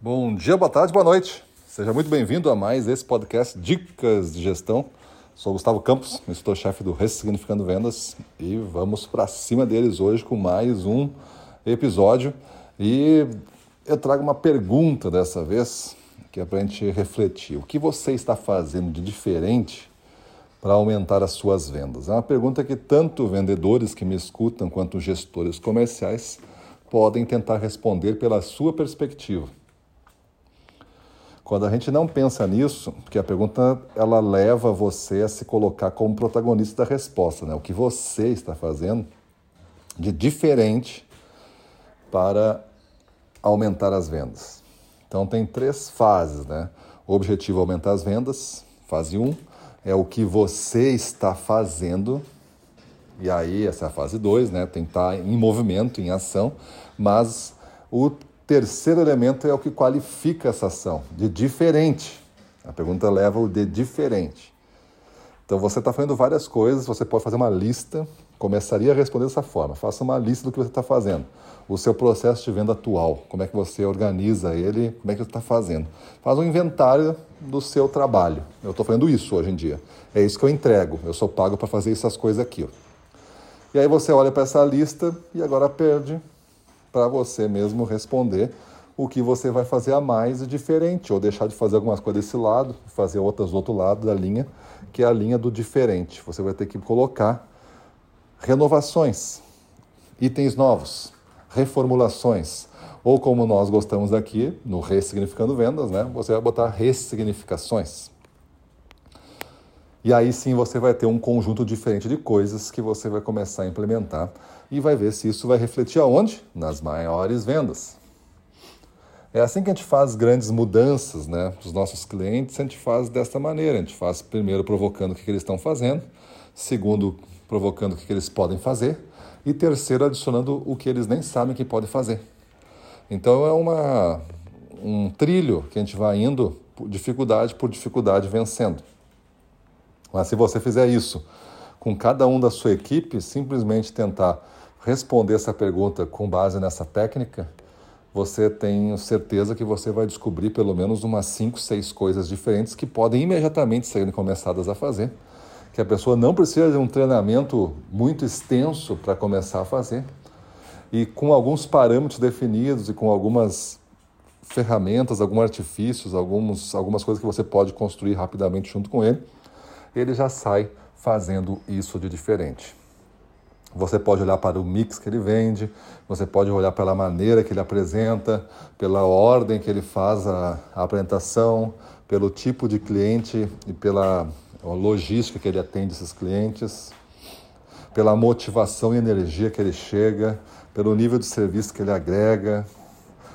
Bom dia, boa tarde, boa noite. Seja muito bem-vindo a mais esse podcast Dicas de Gestão. Sou Gustavo Campos, estou-chefe do Ressignificando Vendas e vamos para cima deles hoje com mais um episódio. E eu trago uma pergunta dessa vez, que é para a gente refletir. O que você está fazendo de diferente para aumentar as suas vendas? É uma pergunta que tanto vendedores que me escutam quanto gestores comerciais podem tentar responder pela sua perspectiva. Quando a gente não pensa nisso, porque a pergunta ela leva você a se colocar como protagonista da resposta, né? O que você está fazendo de diferente para aumentar as vendas. Então tem três fases, né? O objetivo é aumentar as vendas. Fase 1 um, é o que você está fazendo. E aí, essa é a fase 2, né? Estar em movimento, em ação. Mas o terceiro elemento é o que qualifica essa ação, de diferente. A pergunta leva o de diferente. Então você está fazendo várias coisas, você pode fazer uma lista, começaria a responder dessa forma. Faça uma lista do que você está fazendo. O seu processo de venda atual, como é que você organiza ele, como é que você está fazendo. Faz um inventário do seu trabalho. Eu estou fazendo isso hoje em dia. É isso que eu entrego. Eu sou pago para fazer essas coisas aqui. E aí você olha para essa lista e agora perde para você mesmo responder o que você vai fazer a mais e diferente, ou deixar de fazer algumas coisas desse lado, fazer outras do outro lado da linha, que é a linha do diferente. Você vai ter que colocar renovações, itens novos, reformulações, ou como nós gostamos aqui, no Ressignificando Vendas, né? Você vai botar ressignificações. E aí sim você vai ter um conjunto diferente de coisas que você vai começar a implementar e vai ver se isso vai refletir aonde? Nas maiores vendas. É assim que a gente faz grandes mudanças né, dos nossos clientes, a gente faz desta maneira. A gente faz primeiro provocando o que, eles estão fazendo, segundo, provocando o que, que eles podem fazer, e terceiro, adicionando o que eles nem sabem que podem fazer. Então é uma, um trilho que a gente vai indo, dificuldade por dificuldade, vencendo. Mas se você fizer isso com cada um da sua equipe, simplesmente tentar responder essa pergunta com base nessa técnica, você tem certeza que você vai descobrir pelo menos umas 5, 6 coisas diferentes que podem imediatamente serem começadas a fazer, que a pessoa não precisa de um treinamento muito extenso para começar a fazer, e com alguns parâmetros definidos e com algumas ferramentas, alguns artifícios, alguns, algumas coisas que você pode construir rapidamente junto com ele, ele já sai fazendo isso de diferente. Você pode olhar para o mix que ele vende, você pode olhar pela maneira que ele apresenta, pela ordem que ele faz a, a apresentação, pelo tipo de cliente e pela logística que ele atende esses clientes, pela motivação e energia que ele chega, pelo nível de serviço que ele agrega,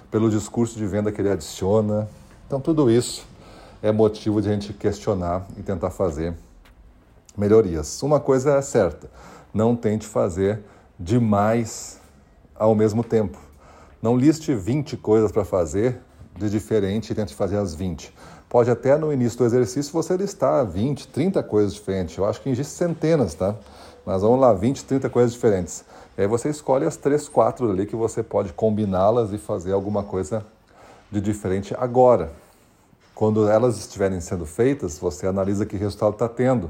pelo discurso de venda que ele adiciona. Então, tudo isso é motivo de a gente questionar e tentar fazer melhorias. Uma coisa é certa não tente fazer demais ao mesmo tempo. Não liste 20 coisas para fazer de diferente e tente fazer as 20. Pode até no início do exercício você listar 20, 30 coisas diferentes. Eu acho que existe centenas, tá? Mas vamos lá, 20, 30 coisas diferentes. E aí você escolhe as 3, 4 ali que você pode combiná-las e fazer alguma coisa de diferente agora. Quando elas estiverem sendo feitas, você analisa que resultado está tendo.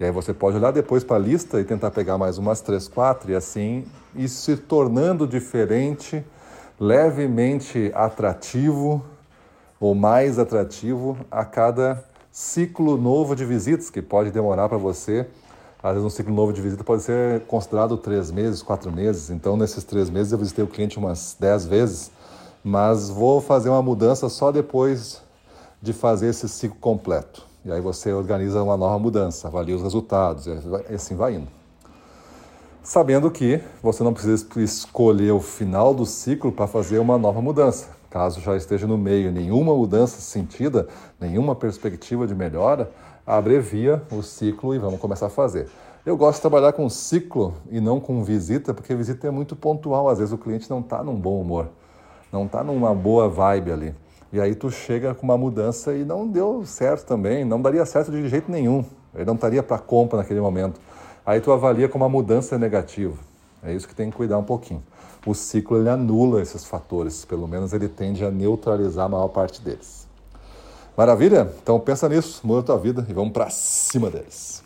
E aí você pode olhar depois para a lista e tentar pegar mais umas três, quatro, e assim ir se tornando diferente, levemente atrativo ou mais atrativo a cada ciclo novo de visitas, que pode demorar para você. Às vezes um ciclo novo de visita pode ser considerado três meses, quatro meses. Então, nesses três meses eu visitei o cliente umas dez vezes, mas vou fazer uma mudança só depois de fazer esse ciclo completo. E aí você organiza uma nova mudança, avalia os resultados, e assim vai indo. Sabendo que você não precisa escolher o final do ciclo para fazer uma nova mudança. Caso já esteja no meio nenhuma mudança sentida, nenhuma perspectiva de melhora, abrevia o ciclo e vamos começar a fazer. Eu gosto de trabalhar com ciclo e não com visita, porque visita é muito pontual. Às vezes o cliente não está num bom humor, não está numa boa vibe ali. E aí tu chega com uma mudança e não deu certo também, não daria certo de jeito nenhum. Ele não estaria para compra naquele momento. Aí tu avalia como uma mudança negativa. É isso que tem que cuidar um pouquinho. o ciclo ele anula esses fatores, pelo menos ele tende a neutralizar a maior parte deles. Maravilha? Então pensa nisso, muda a tua vida e vamos para cima deles.